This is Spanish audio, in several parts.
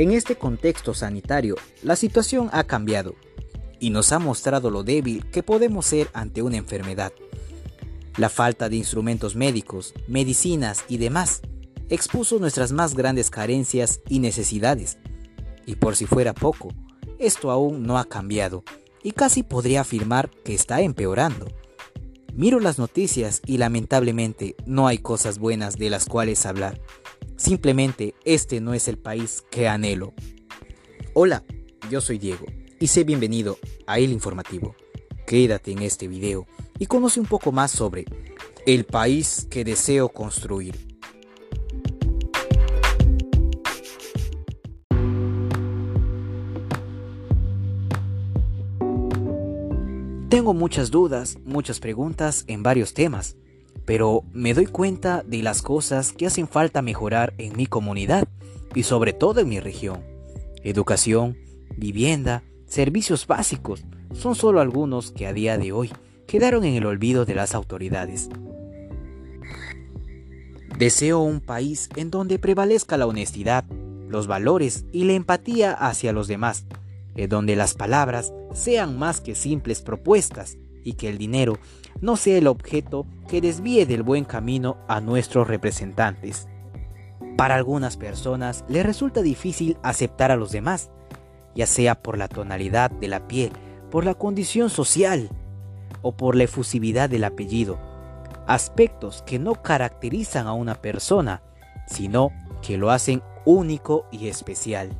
En este contexto sanitario, la situación ha cambiado y nos ha mostrado lo débil que podemos ser ante una enfermedad. La falta de instrumentos médicos, medicinas y demás expuso nuestras más grandes carencias y necesidades. Y por si fuera poco, esto aún no ha cambiado y casi podría afirmar que está empeorando. Miro las noticias y lamentablemente no hay cosas buenas de las cuales hablar. Simplemente este no es el país que anhelo. Hola, yo soy Diego y sé bienvenido a El Informativo. Quédate en este video y conoce un poco más sobre el país que deseo construir. Tengo muchas dudas, muchas preguntas en varios temas pero me doy cuenta de las cosas que hacen falta mejorar en mi comunidad y sobre todo en mi región. Educación, vivienda, servicios básicos son solo algunos que a día de hoy quedaron en el olvido de las autoridades. Deseo un país en donde prevalezca la honestidad, los valores y la empatía hacia los demás, en donde las palabras sean más que simples propuestas y que el dinero no sea el objeto que desvíe del buen camino a nuestros representantes. Para algunas personas les resulta difícil aceptar a los demás, ya sea por la tonalidad de la piel, por la condición social o por la efusividad del apellido, aspectos que no caracterizan a una persona, sino que lo hacen único y especial.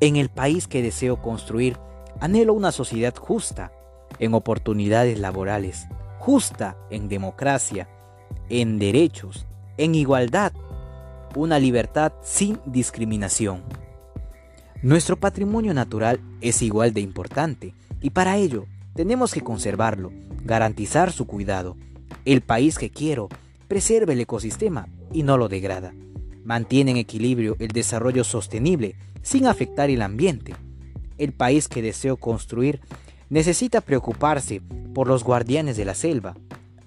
En el país que deseo construir, anhelo una sociedad justa, en oportunidades laborales, justa en democracia, en derechos, en igualdad, una libertad sin discriminación. Nuestro patrimonio natural es igual de importante y para ello tenemos que conservarlo, garantizar su cuidado. El país que quiero preserva el ecosistema y no lo degrada. Mantiene en equilibrio el desarrollo sostenible sin afectar el ambiente. El país que deseo construir necesita preocuparse por los guardianes de la selva,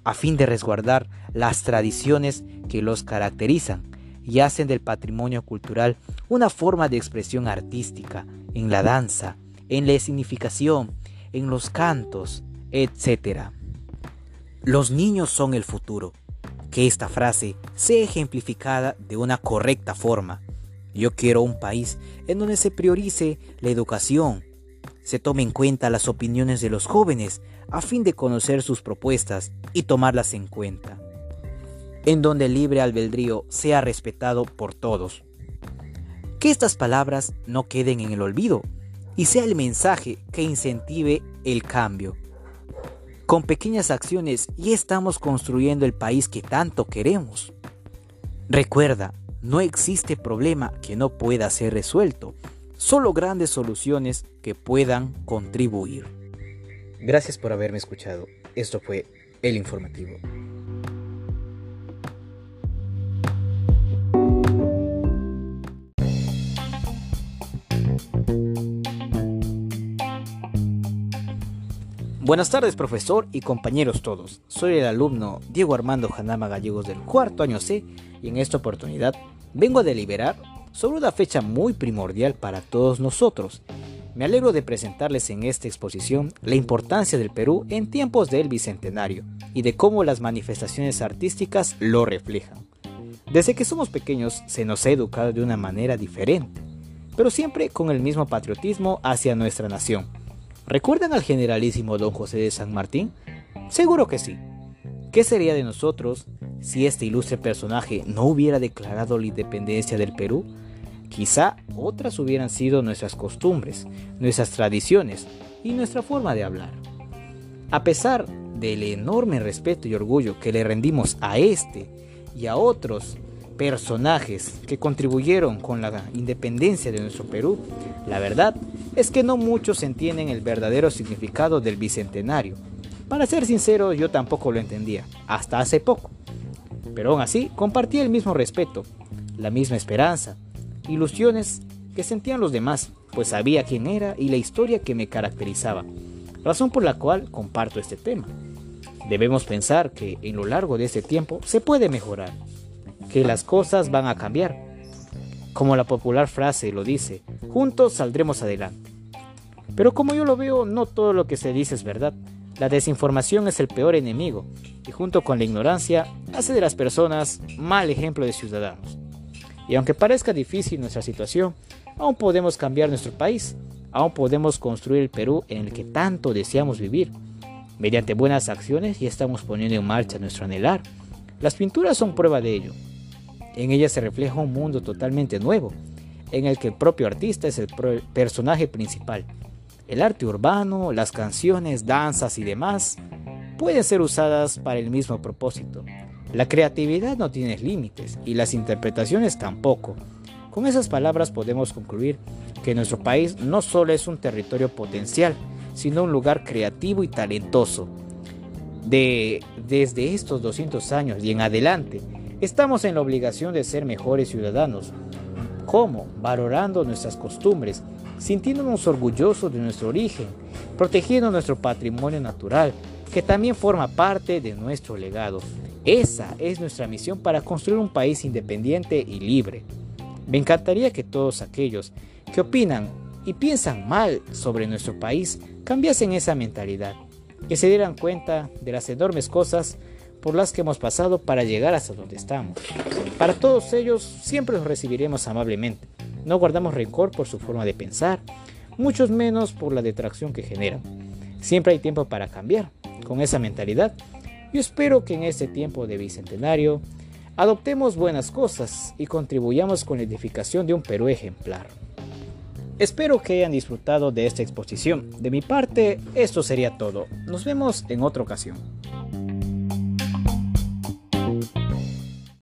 a fin de resguardar las tradiciones que los caracterizan y hacen del patrimonio cultural una forma de expresión artística en la danza, en la significación, en los cantos, etc. Los niños son el futuro. Que esta frase sea ejemplificada de una correcta forma. Yo quiero un país en donde se priorice la educación, se tome en cuenta las opiniones de los jóvenes a fin de conocer sus propuestas y tomarlas en cuenta, en donde el libre albedrío sea respetado por todos. Que estas palabras no queden en el olvido y sea el mensaje que incentive el cambio. Con pequeñas acciones ya estamos construyendo el país que tanto queremos. Recuerda, no existe problema que no pueda ser resuelto solo grandes soluciones que puedan contribuir. Gracias por haberme escuchado. Esto fue El Informativo. Buenas tardes profesor y compañeros todos. Soy el alumno Diego Armando Janama Gallegos del cuarto año C y en esta oportunidad vengo a deliberar sobre una fecha muy primordial para todos nosotros. Me alegro de presentarles en esta exposición la importancia del Perú en tiempos del Bicentenario y de cómo las manifestaciones artísticas lo reflejan. Desde que somos pequeños se nos ha educado de una manera diferente, pero siempre con el mismo patriotismo hacia nuestra nación. ¿Recuerdan al generalísimo don José de San Martín? Seguro que sí. ¿Qué sería de nosotros si este ilustre personaje no hubiera declarado la independencia del Perú? Quizá otras hubieran sido nuestras costumbres, nuestras tradiciones y nuestra forma de hablar. A pesar del enorme respeto y orgullo que le rendimos a este y a otros personajes que contribuyeron con la independencia de nuestro Perú, la verdad es que no muchos entienden el verdadero significado del bicentenario. Para ser sincero, yo tampoco lo entendía, hasta hace poco. Pero aún así, compartía el mismo respeto, la misma esperanza, ilusiones que sentían los demás, pues sabía quién era y la historia que me caracterizaba, razón por la cual comparto este tema. Debemos pensar que en lo largo de este tiempo se puede mejorar, que las cosas van a cambiar. Como la popular frase lo dice, juntos saldremos adelante. Pero como yo lo veo, no todo lo que se dice es verdad. La desinformación es el peor enemigo y junto con la ignorancia hace de las personas mal ejemplo de ciudadanos. Y aunque parezca difícil nuestra situación, aún podemos cambiar nuestro país, aún podemos construir el Perú en el que tanto deseamos vivir. Mediante buenas acciones ya estamos poniendo en marcha nuestro anhelar. Las pinturas son prueba de ello. En ellas se refleja un mundo totalmente nuevo, en el que el propio artista es el personaje principal el arte urbano, las canciones, danzas y demás pueden ser usadas para el mismo propósito. La creatividad no tiene límites y las interpretaciones tampoco. Con esas palabras podemos concluir que nuestro país no solo es un territorio potencial, sino un lugar creativo y talentoso. De, desde estos 200 años y en adelante, estamos en la obligación de ser mejores ciudadanos. ¿Cómo? Valorando nuestras costumbres sintiéndonos orgullosos de nuestro origen, protegiendo nuestro patrimonio natural, que también forma parte de nuestro legado. Esa es nuestra misión para construir un país independiente y libre. Me encantaría que todos aquellos que opinan y piensan mal sobre nuestro país cambiasen esa mentalidad, que se dieran cuenta de las enormes cosas por las que hemos pasado para llegar hasta donde estamos. Para todos ellos siempre los recibiremos amablemente. No guardamos rencor por su forma de pensar, muchos menos por la detracción que generan. Siempre hay tiempo para cambiar. Con esa mentalidad, yo espero que en este tiempo de bicentenario adoptemos buenas cosas y contribuyamos con la edificación de un Perú ejemplar. Espero que hayan disfrutado de esta exposición. De mi parte, esto sería todo. Nos vemos en otra ocasión.